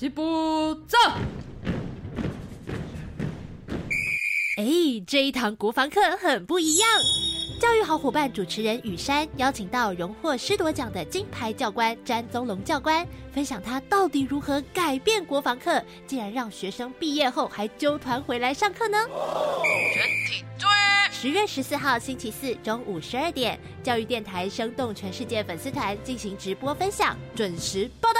起步走！哎，这一堂国防课很不一样。教育好伙伴主持人雨山邀请到荣获师铎奖的金牌教官詹宗龙教官，分享他到底如何改变国防课，竟然让学生毕业后还纠团回来上课呢？全体注意！十月十四号星期四中午十二点，教育电台生动全世界粉丝团进行直播分享，准时报道喽！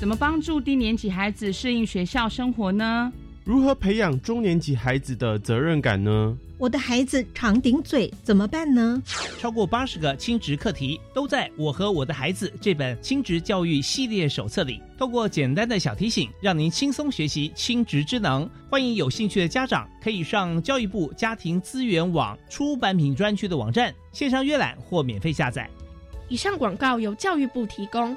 怎么帮助低年级孩子适应学校生活呢？如何培养中年级孩子的责任感呢？我的孩子常顶嘴，怎么办呢？超过八十个亲职课题都在我和我的孩子这本亲职教育系列手册里。透过简单的小提醒，让您轻松学习亲职之能。欢迎有兴趣的家长可以上教育部家庭资源网出版品专区的网站线上阅览或免费下载。以上广告由教育部提供。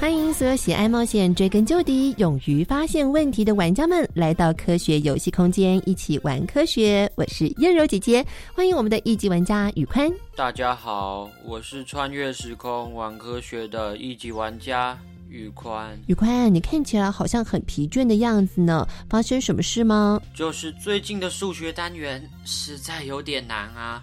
欢迎所有喜爱冒险、追根究底、勇于发现问题的玩家们来到科学游戏空间，一起玩科学。我是燕柔姐姐，欢迎我们的一级玩家宇宽。大家好，我是穿越时空玩科学的一级玩家宇宽。宇宽，你看起来好像很疲倦的样子呢，发生什么事吗？就是最近的数学单元实在有点难啊，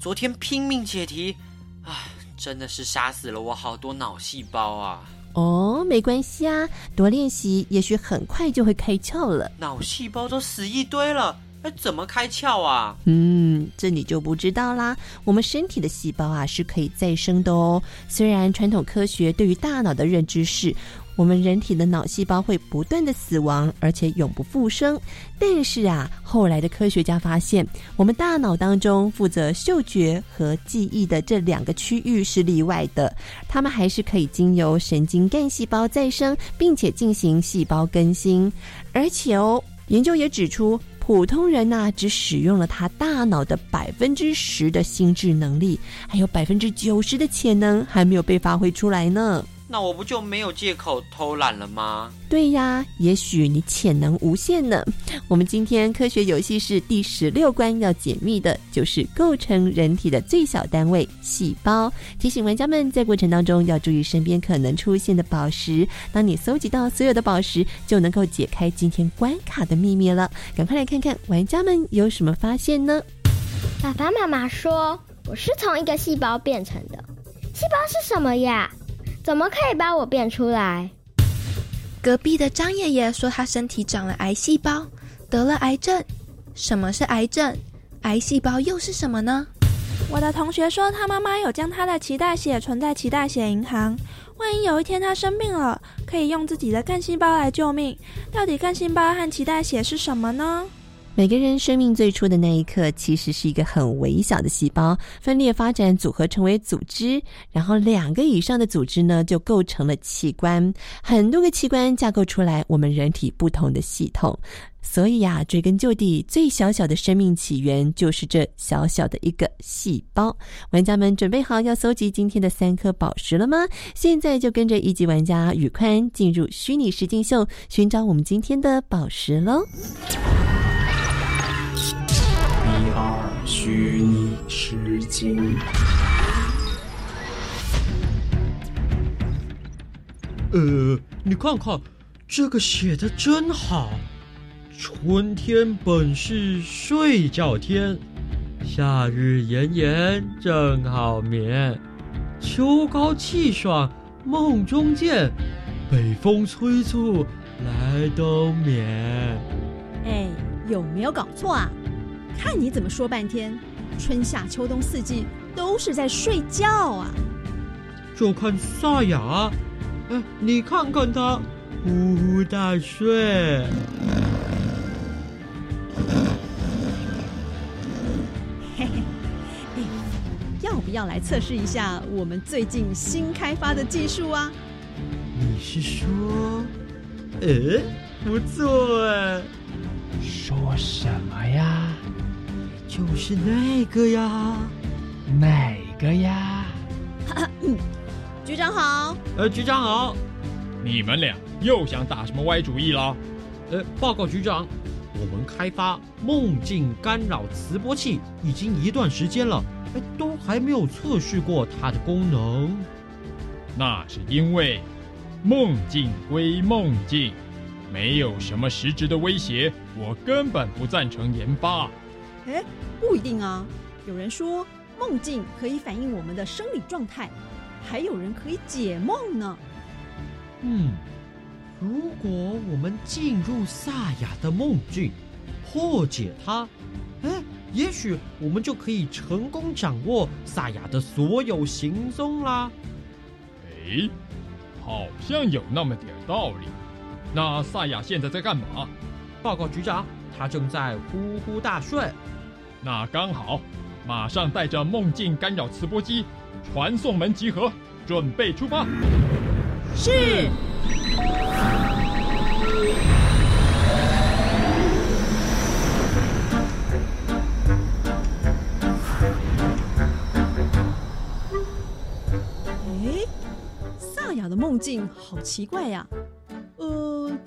昨天拼命解题，唉，真的是杀死了我好多脑细胞啊。哦，没关系啊，多练习，也许很快就会开窍了。脑细胞都死一堆了，哎，怎么开窍啊？嗯，这你就不知道啦。我们身体的细胞啊是可以再生的哦。虽然传统科学对于大脑的认知是，我们人体的脑细胞会不断的死亡，而且永不复生。但是啊，后来的科学家发现，我们大脑当中负责嗅觉和记忆的这两个区域是例外的，它们还是可以经由神经干细胞再生，并且进行细胞更新。而且哦，研究也指出，普通人呐、只使用了他大脑的百分之十的心智能力，还有百分之九十的潜能还没有被发挥出来呢。那我不就没有借口偷懒了吗？对呀，也许你潜能无限呢。我们今天科学游戏是第十六关要解密的，就是构成人体的最小单位——细胞。提醒玩家们在过程当中要注意身边可能出现的宝石。当你搜集到所有的宝石，就能够解开今天关卡的秘密了。赶快来看看玩家们有什么发现呢？爸爸妈妈说我是从一个细胞变成的，细胞是什么呀？怎么可以把我变出来？隔壁的张爷爷说他身体长了癌细胞，得了癌症。什么是癌症？癌细胞又是什么呢？我的同学说他妈妈有将他的脐带血存在脐带血银行，万一有一天他生病了，可以用自己的干细胞来救命。到底干细胞和脐带血是什么呢？每个人生命最初的那一刻，其实是一个很微小的细胞，分裂发展组合成为组织，然后两个以上的组织呢，就构成了器官。很多个器官架构出来，我们人体不同的系统。所以呀、追根究底，最小小的生命起源就是这小小的一个细胞。玩家们准备好要搜集今天的三颗宝石了吗？现在就跟着一级玩家宇宽进入虚拟实境秀，寻找我们今天的宝石喽！虚拟实境。呃，你看看，这个写的真好。春天本是睡觉天，夏日炎炎正好眠。秋高气爽梦中见，北风催促来冬眠。哎，有没有搞错啊？看你怎么说半天，春夏秋冬四季都是在睡觉啊！就看萨雅，哎，你看看他，呼呼大睡。嘿嘿，哎，要不要来测试一下我们最近新开发的技术啊？你是说，哎，不错哎。说什么呀？就是那个呀。哪个呀？局长好。呃，局长好。你们俩又想打什么歪主意了？呃，报告局长，我们开发梦境干扰磁波器已经一段时间了，哎，都还没有测试过它的功能。那是因为梦境归梦境，没有什么实质的威胁，我根本不赞成研发。哎，不一定啊。有人说梦境可以反映我们的生理状态，还有人可以解梦呢。嗯，如果我们进入萨雅的梦境，破解它，哎，也许我们就可以成功掌握萨雅的所有行踪啦。哎，好像有那么点道理。那萨雅现在在干嘛？报告局长，他正在呼呼大睡。那刚好，马上带着梦境干扰磁波机，传送门集合，准备出发。是。哎，萨雅的梦境好奇怪呀。呃，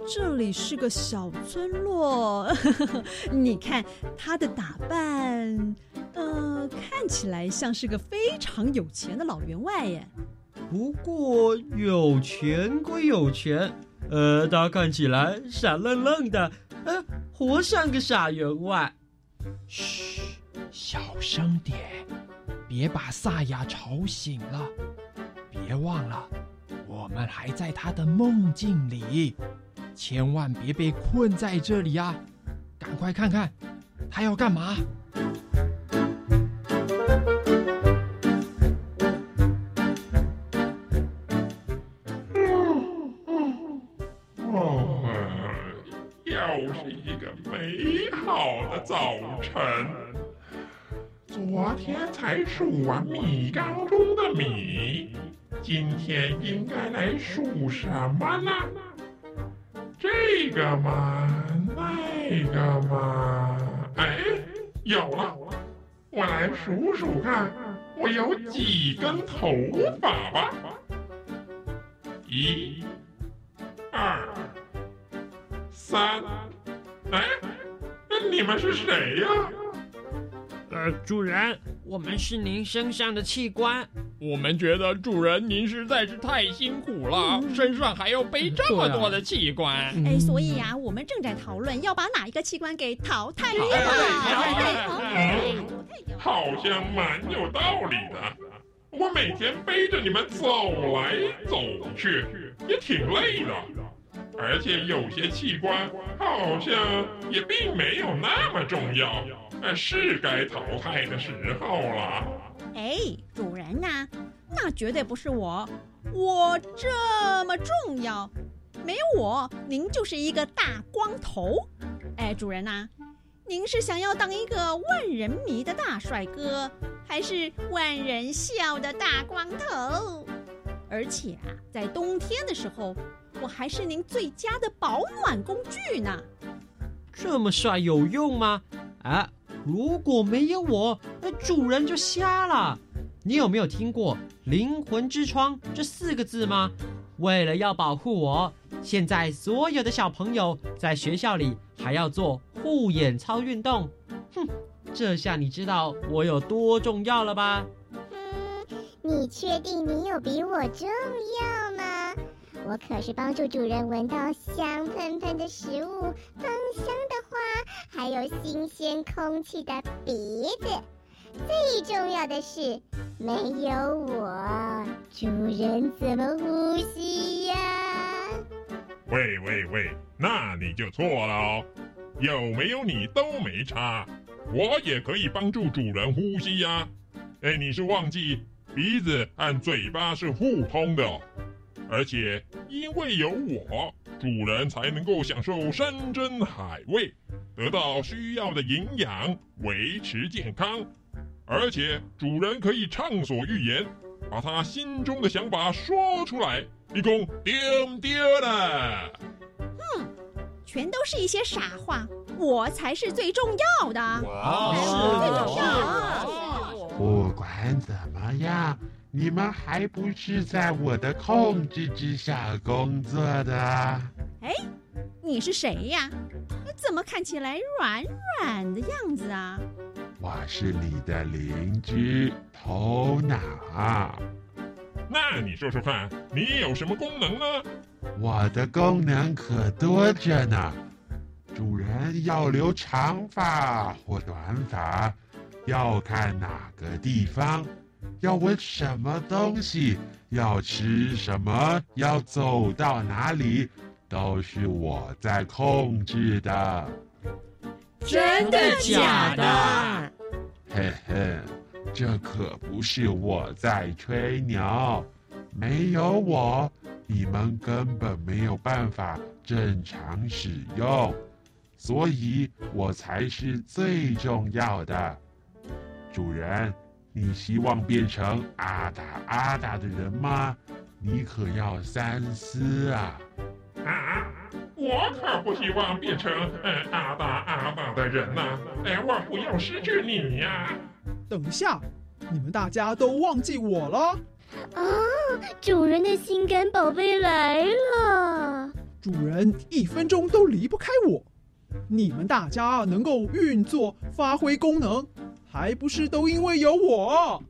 这里是个小村落，你看他的打扮，呃，看起来像是个非常有钱的老员外耶。不过有钱归有钱，呃，他看起来傻愣愣的，呃，活像个傻员外。嘘，小声点，别把萨雅吵醒了。别忘了，我们还在他的梦境里，千万别被困在这里啊！赶快看看，他要干嘛？哦，又是一个美好的早晨。昨天才数完米缸中的米，今天应该来数什么呢？这个嘛，那个嘛，哎，有了！我来数数看，我有几根头发吧。一、二、三，哎，你们是谁呀？呃，主人，我们是您身上的器官。我们觉得主人您实在是太辛苦了，身上还要背这么多的器官。哎，所以呀、我们正在讨论要把哪一个器官给淘汰掉。嗯好像蛮有道理的。我每天背着你们走来走去，也挺累的。而且有些器官好像也并没有那么重要，呃，是该淘汰的时候了。哎，主人呐、那绝对不是我，我这么重要，没有我，您就是一个大光头。哎，主人呐、您是想要当一个万人迷的大帅哥，还是万人笑的大光头？而且啊，在冬天的时候，我还是您最佳的保暖工具呢。这么帅有用吗？啊，如果没有我，那主人就瞎了。你有没有听过“灵魂之窗”这四个字吗？为了要保护我，现在所有的小朋友在学校里还要做护眼操运动。哼，这下你知道我有多重要了吧？嗯你确定你有比我重要吗？我可是帮助主人闻到香喷喷的食物、还有新鲜空气的鼻子。最重要的是，没有我，主人怎么呼吸呀？喂喂喂，那你就错了哦！有没有你都没差，我也可以帮助主人呼吸呀。哎，你是忘记鼻子和嘴巴是互通的，而且因为有我，主人才能够享受山珍海味，得到需要的营养，维持健康。而且主人可以畅所欲言，把他心中的想法说出来，你讲对不对了？哼，全都是一些傻话，我才是最重要的。哇最重要。不管怎么样，你们还不是在我的控制之下工作的。哎，你是谁呀？怎么看起来软软的样子啊？我是你的邻居头脑。那你说说看，你有什么功能呢？我的功能可多着呢。主人要留长发或短发，要看哪个地方，要闻什么东西，要吃什么，要走到哪里，都是我在控制的。真的假的？嘿嘿，这可不是我在吹牛。没有我，你们根本没有办法正常使用，所以我才是最重要的。主人，你希望变成阿达阿达的人吗？你可要三思啊！啊，我可不希望变成呃阿达阿达的人呐、哎，我不要失去你呀、等一下，你们大家都忘记我了？啊，主人的心肝宝贝来了。主人一分钟都离不开我。你们大家能够运作、发挥功能，还不是都因为有我？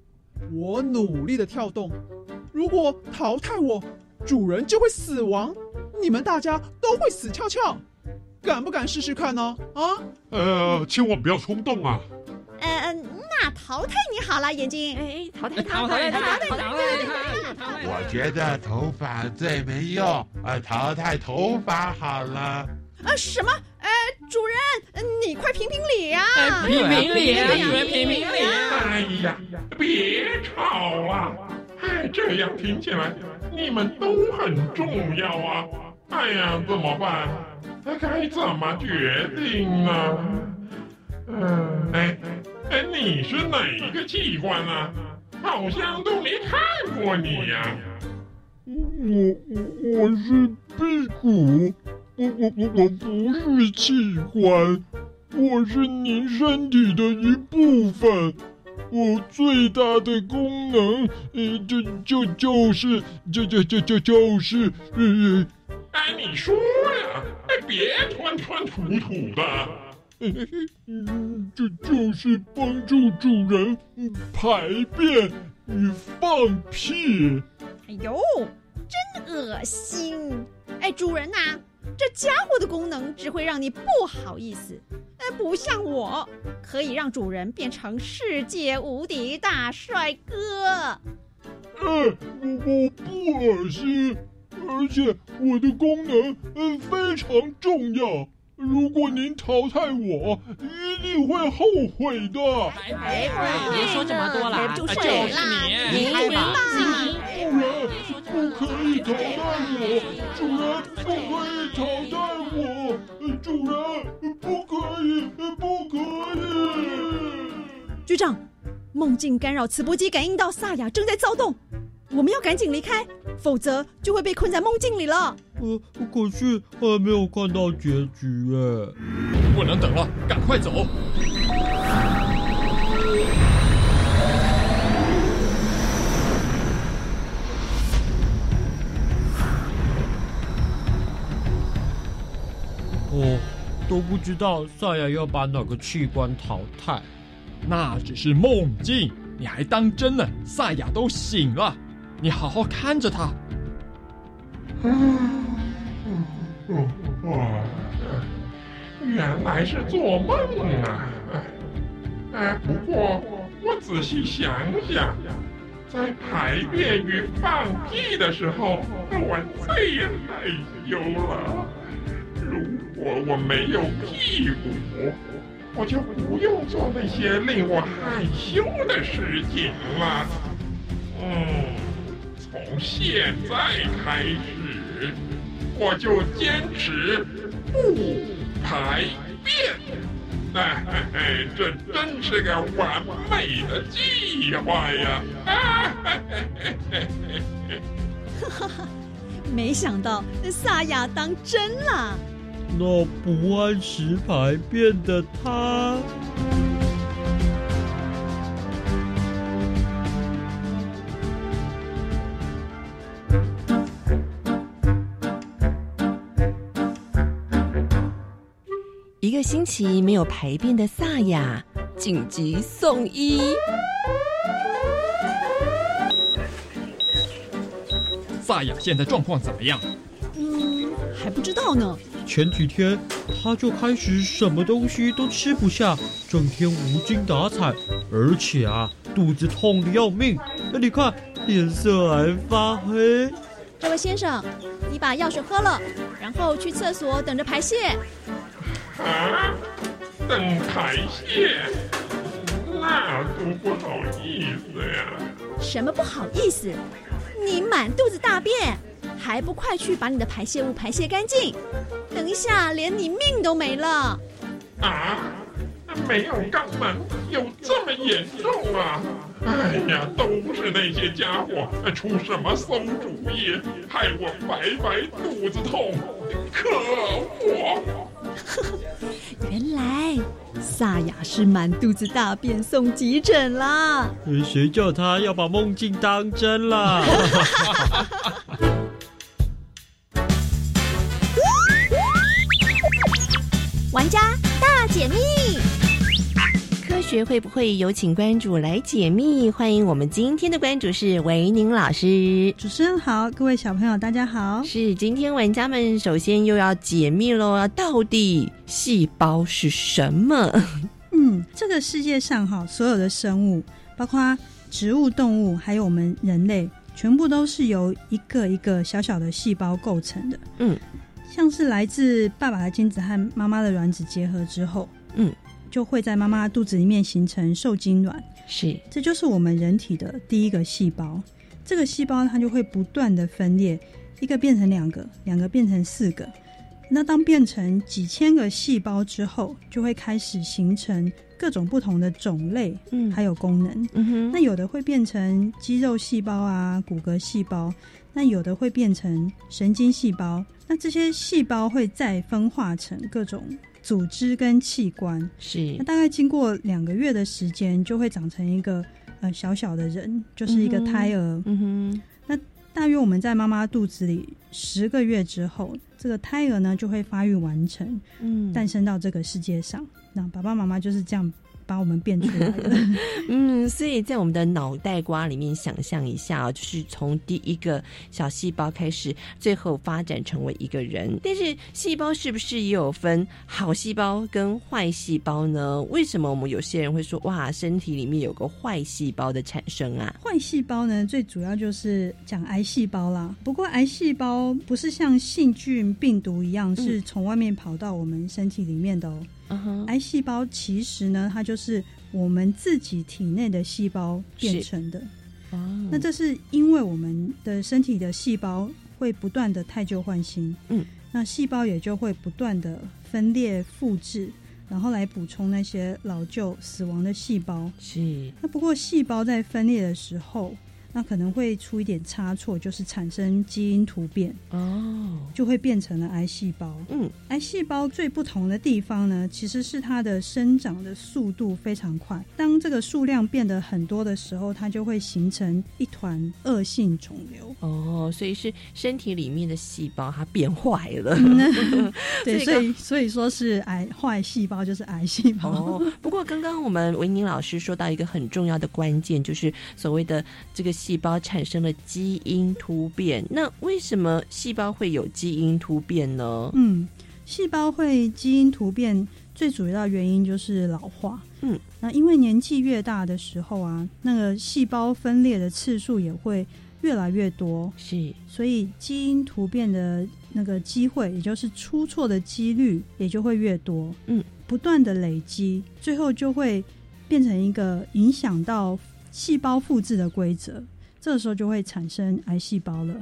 我努力的跳动，如果淘汰我，主人就会死亡，你们大家都会死翘翘。敢不敢试试看呢？啊？呃，千万不要冲动啊！呃，那淘汰你好了，眼睛。哎，淘汰他淘汰他淘汰淘汰我觉得头发最没用，呃，淘汰头发好了。啊，什么？呃，主人，呃你快评评理评评理啊主人评评理啊哎呀，别吵了！哎，这样听起来你们都很重要啊！哎呀，怎么办？哎该怎么决定呢？嗯，哎哎，你是哪一个器官啊？好像都没看过你呀、我我我是屁股，我我我我不是器官，我是您身体的一部分。我最大的功能，呃，就就就是，就就就就就是，呃，哎，你说呀，哎，别吞吞吐吐的。嗯，这就是帮助主人嗯排便与放屁。哎呦，真恶心！哎，主人呐、这家伙的功能只会让你不好意思，哎，不像我，可以让主人变成世界无敌大帅哥。哎，我我不恶心，而且我的功能嗯非常重要。如果您淘汰我，一定会后悔的。哎，别说这么多了，住就是你，你开吧。主人不可以淘汰我，主人不可以淘汰我，主人不可以，不可以。局长，梦境干扰磁波机感应到萨雅正在躁动，我们要赶紧离开，否则就会被困在梦境里了。呃，可是还没有看到结局哎。不能等了，赶快走！都不知道赛亚要把哪个器官淘汰。那只是梦境，你还当真了？赛亚都醒了，你好好看着他。哦，原来是做梦啊！哎，不过我仔细想想，在排便与放屁的时候，我最害羞了。如果我没有屁股，我就不用做那些令我害羞的事情了。嗯，从现在开始，我就坚持不排便。哎嘿嘿，这真是个完美的计划呀！哈哈哈，没想到萨亚当真了。那不按时排便的他，一个星期没有排便的萨雅紧急送医。萨雅现在状况怎么样？嗯，还不知道呢。前几天他就开始什么东西都吃不下，整天无精打采，而且啊肚子痛的要命。那你看脸色还发黑。这位先生，你把药水喝了，然后去厕所等着排泄。啊，等排泄？那多不好意思呀！什么不好意思？你满肚子大便，还不快去把你的排泄物排泄干净？等一下，连你命都没了！啊，没有肛门，有这么严重啊？哎呀，都是那些家伙出什么馊主意，害我白白肚子痛，可恶！原来萨雅是满肚子大便送急诊啦！谁叫他要把梦境当真啦？玩家大解密，科学会不会有请关主来解密？欢迎我们今天的关主是维宁老师。主持人好，各位小朋友大家好。是今天玩家们首先又要解密喽，到底细胞是什么？嗯，这个世界上哈，所有的生物，包括植物、动物，还有我们人类，全部都是由一个一个小小的细胞构成的。嗯。像是来自爸爸的精子和妈妈的卵子结合之后，嗯，就会在妈妈肚子里面形成受精卵，是，这就是我们人体的第一个细胞。这个细胞它就会不断的分裂，一个变成两个，两个变成四个。那当变成几千个细胞之后，就会开始形成各种不同的种类，嗯，还有功能。嗯哼，那有的会变成肌肉细胞啊，骨骼细胞。那有的会变成神经细胞，那这些细胞会再分化成各种组织跟器官。是，那大概经过两个月的时间，就会长成一个呃小小的人，就是一个胎儿。嗯哼，那大约我们在妈妈肚子里十个月之后，这个胎儿呢就会发育完成，嗯，诞生到这个世界上。那爸爸妈妈就是这样。把我们变出来的，嗯，所以在我们的脑袋瓜里面想象一下啊，就是从第一个小细胞开始，最后发展成为一个人。但是细胞是不是也有分好细胞跟坏细胞呢？为什么我们有些人会说哇，身体里面有个坏细胞的产生啊？坏细胞呢，最主要就是讲癌细胞啦。不过癌细胞不是像细菌、病毒一样是从外面跑到我们身体里面的哦。癌细胞其实呢，它就是我们自己体内的细胞变成的。哦，那这是因为我们的身体的细胞会不断的汰旧换新，嗯，那细胞也就会不断的分裂复制，然后来补充那些老旧死亡的细胞。是。那不过细胞在分裂的时候。那可能会出一点差错，就是产生基因突变哦，就会变成了癌细胞。嗯，癌细胞最不同的地方呢，其实是它的生长的速度非常快。当这个数量变得很多的时候，它就会形成一团恶性肿瘤。哦，所以是身体里面的细胞它变坏了。对，所以所以说是癌坏细胞就是癌细胞。哦，不过刚刚我们维宁老师说到一个很重要的关键，就是所谓的这个。细胞产生了基因突变，那为什么细胞会有基因突变呢？嗯，细胞会基因突变最主要的原因就是老化。嗯，那因为年纪越大的时候啊，那个细胞分裂的次数也会越来越多，是，所以基因突变的那个机会，也就是出错的几率也就会越多。嗯，不断的累积，最后就会变成一个影响到。细胞复制的规则，这个时候就会产生癌细胞了。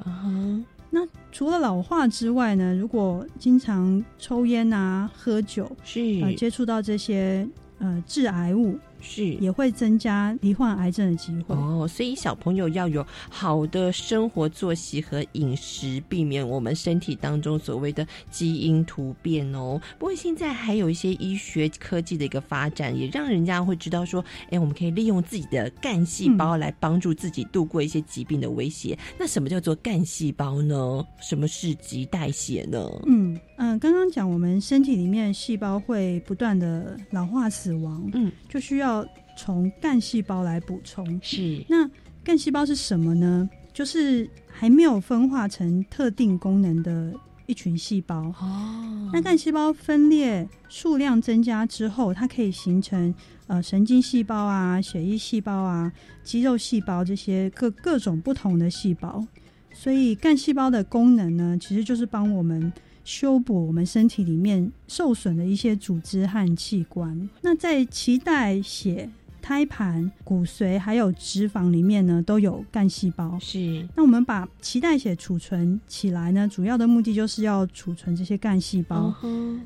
那除了老化之外呢？如果经常抽烟啊、喝酒，是呃接触到这些呃致癌物。是也会增加罹患癌症的机会哦，所以小朋友要有好的生活作息和饮食，避免我们身体当中所谓的基因突变哦。不过现在还有一些医学科技的一个发展，也让人家会知道说，哎，我们可以利用自己的干细胞来帮助自己度过一些疾病的威胁。那什么叫做干细胞呢？什么是急代谢呢？嗯嗯，刚刚讲我们身体里面细胞会不断的老化死亡，嗯，就需要。要从干细胞来补充，是那干细胞是什么呢？就是还没有分化成特定功能的一群细胞哦。那干细胞分裂数量增加之后，它可以形成呃神经细胞啊、血液细胞啊、肌肉细胞这些各各种不同的细胞。所以干细胞的功能呢，其实就是帮我们。修补我们身体里面受损的一些组织和器官。那在脐带血、胎盘、骨髓还有脂肪里面呢，都有干细胞。是。那我们把脐带血储存起来呢，主要的目的就是要储存这些干细胞。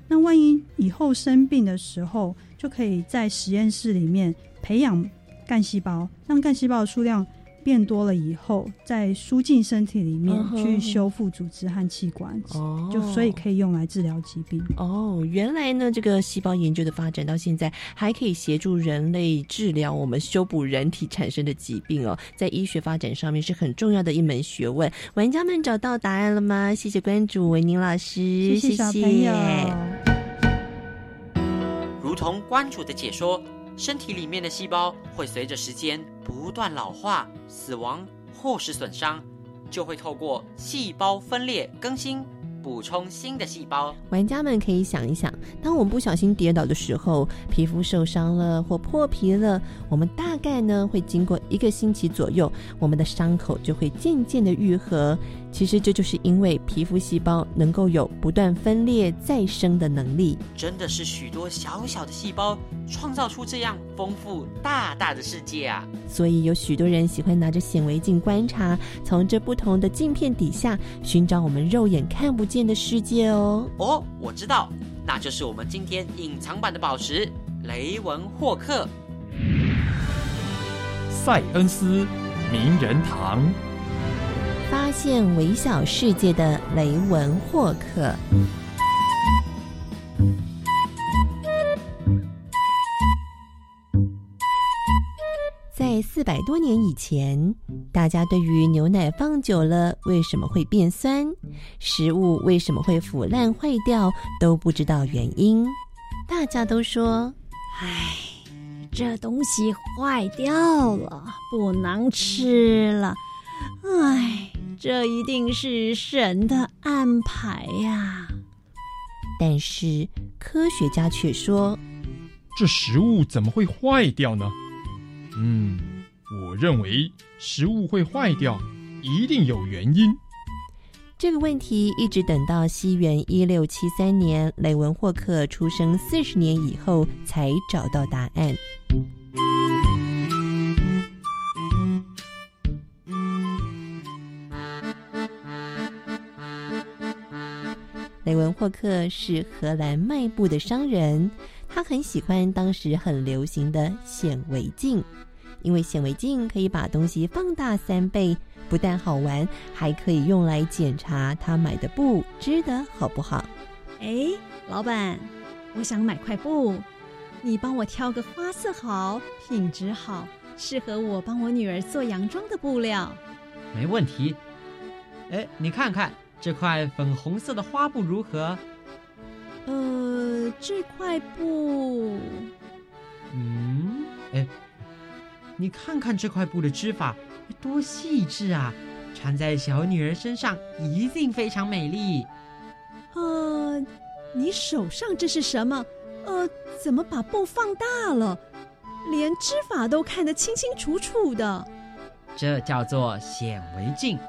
那万一以后生病的时候，就可以在实验室里面培养干细胞，让干细胞的数量。变多了以后，再输进身体里面去修复组织和器官，哦，就所以可以用来治疗疾病。哦，原来呢，这个细胞研究的发展到现在，还可以协助人类治疗我们修补人体产生的疾病哦，在医学发展上面是很重要的一门学问。玩家们找到答案了吗？谢谢关注维宁老师，谢谢小朋友。如同关主的解说。身体里面的细胞会随着时间不断老化、死亡或是损伤，就会透过细胞分裂更新。补充新的细胞，玩家们可以想一想，当我们不小心跌倒的时候，皮肤受伤了或破皮了，我们大概呢会经过一个星期左右，我们的伤口就会渐渐的愈合。其实这就是因为皮肤细胞能够有不断分裂再生的能力。真的是许多小小的细胞创造出这样丰富大大的世界啊！所以有许多人喜欢拿着显微镜观察，从这不同的镜片底下寻找我们肉眼看不。见的世界哦哦，我知道，那就是我们今天隐藏版的宝石——雷文霍克。塞恩斯名人堂，发现微小世界的雷文霍克。在四百多年以前，大家对于牛奶放久了为什么会变酸，食物为什么会腐烂坏掉都不知道原因。大家都说：“唉，这东西坏掉了，不能吃了。唉，这一定是神的安排呀。”但是科学家却说：“这食物怎么会坏掉呢？”嗯，我认为食物会坏掉，一定有原因。这个问题一直等到西元一六七三年，雷文霍克出生四十年以后，才找到答案。霍克是荷兰卖布的商人。他很喜欢当时很流行的显微镜，因为显微镜可以把东西放大三倍，不但好玩，还可以用来检查他买的布织的好不好。哎，老板，我想买块布，你帮我挑个花色好、品质好、适合我帮我女儿做洋装的布料。没问题。哎，你看看这块粉红色的花布如何？呃，这块布，嗯，哎，你看看这块布的织法多细致啊！穿在小女儿身上一定非常美丽。呃，你手上这是什么？呃，怎么把布放大了，连织法都看得清清楚楚的？这叫做显微镜，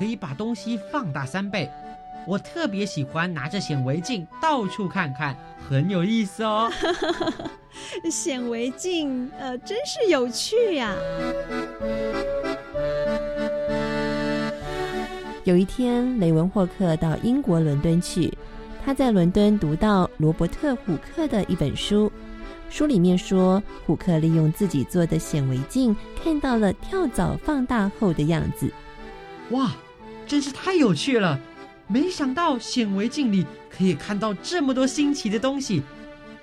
可以把东西放大三倍。我特别喜欢拿着显微镜到处看看，很有意思哦。显微镜，呃，真是有趣呀。有一天，雷文霍克到英国伦敦去，他在伦敦读到罗伯特·虎克的一本书，书里面说，虎克利用自己做的显微镜看到了跳蚤放大后的样子。哇，真是太有趣了！没想到显微镜里可以看到这么多新奇的东西，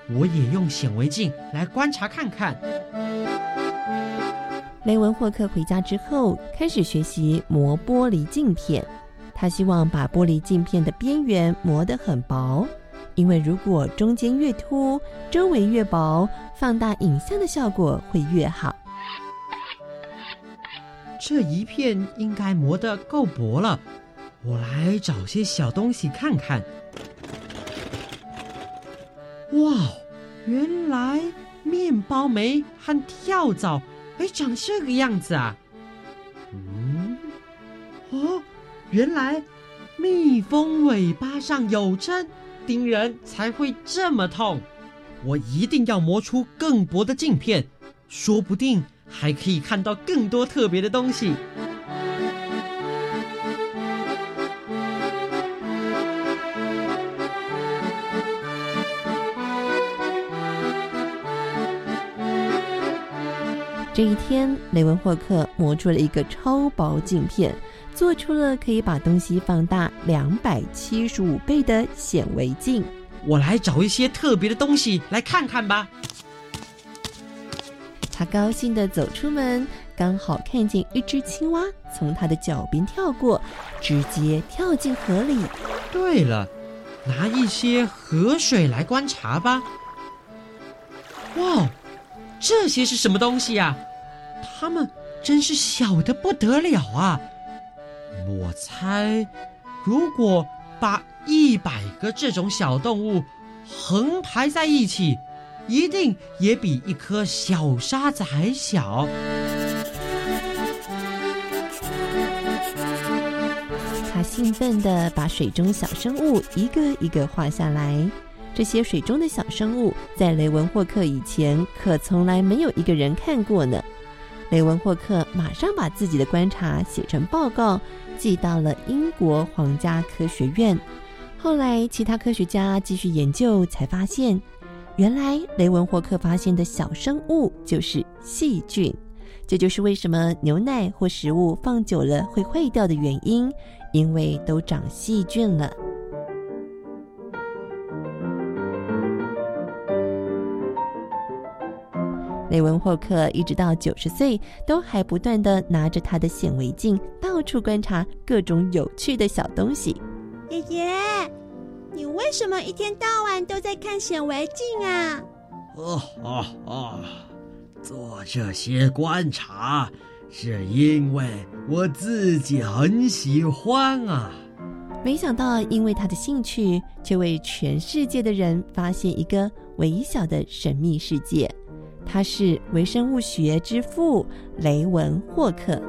我也用显微镜来观察看看。雷文霍克回家之后，开始学习磨玻璃镜片。他希望把玻璃镜片的边缘磨得很薄，因为如果中间越凸，周围越薄，放大影像的效果会越好。这一片应该磨得够薄了。我来找些小东西看看。哇，原来面包梅和跳蚤哎长这个样子啊！嗯，哦，原来蜜蜂尾巴上有针，叮人才会这么痛。我一定要磨出更薄的镜片，说不定还可以看到更多特别的东西。这一天，雷文霍克磨出了一个超薄镜片，做出了可以把东西放大两百七十五倍的显微镜。我来找一些特别的东西来看看吧。他高兴地走出门，刚好看见一只青蛙从他的脚边跳过，直接跳进河里。对了，拿一些河水来观察吧。哇，这些是什么东西呀？它们真是小的不得了啊！我猜，如果把一百个这种小动物横排在一起，一定也比一颗小沙子还小。他兴奋地把水中小生物一个一个画下来。这些水中的小生物，在雷文霍克以前可从来没有一个人看过呢。雷文霍克马上把自己的观察写成报告，寄到了英国皇家科学院。后来，其他科学家继续研究，才发现，原来雷文霍克发现的小生物就是细菌。这就是为什么牛奶或食物放久了会坏掉的原因，因为都长细菌了。雷文霍克一直到九十岁，都还不断的拿着他的显微镜到处观察各种有趣的小东西。爷爷，你为什么一天到晚都在看显微镜啊？哦哦哦，做这些观察是因为我自己很喜欢啊。没想到，因为他的兴趣，却为全世界的人发现一个微小的神秘世界。他是微生物学之父雷文霍克，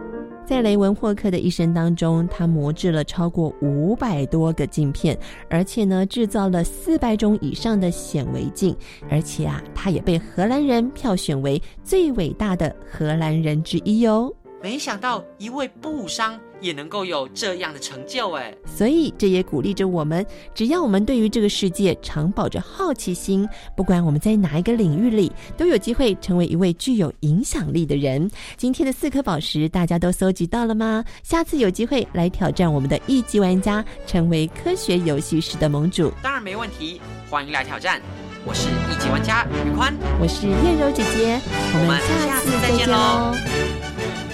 在雷文霍克的一生当中，他磨制了超过五百多个镜片，而且呢，制造了四百种以上的显微镜，而且啊，他也被荷兰人票选为最伟大的荷兰人之一哟。没想到一位布商也能够有这样的成就哎，所以这也鼓励着我们，只要我们对于这个世界常保着好奇心，不管我们在哪一个领域里，都有机会成为一位具有影响力的人。今天的四颗宝石大家都搜集到了吗？下次有机会来挑战我们的一级玩家，成为科学游戏室的盟主。当然没问题，欢迎来挑战。我是一级玩家宇宽，我是燕柔姐姐，我们下次再见喽。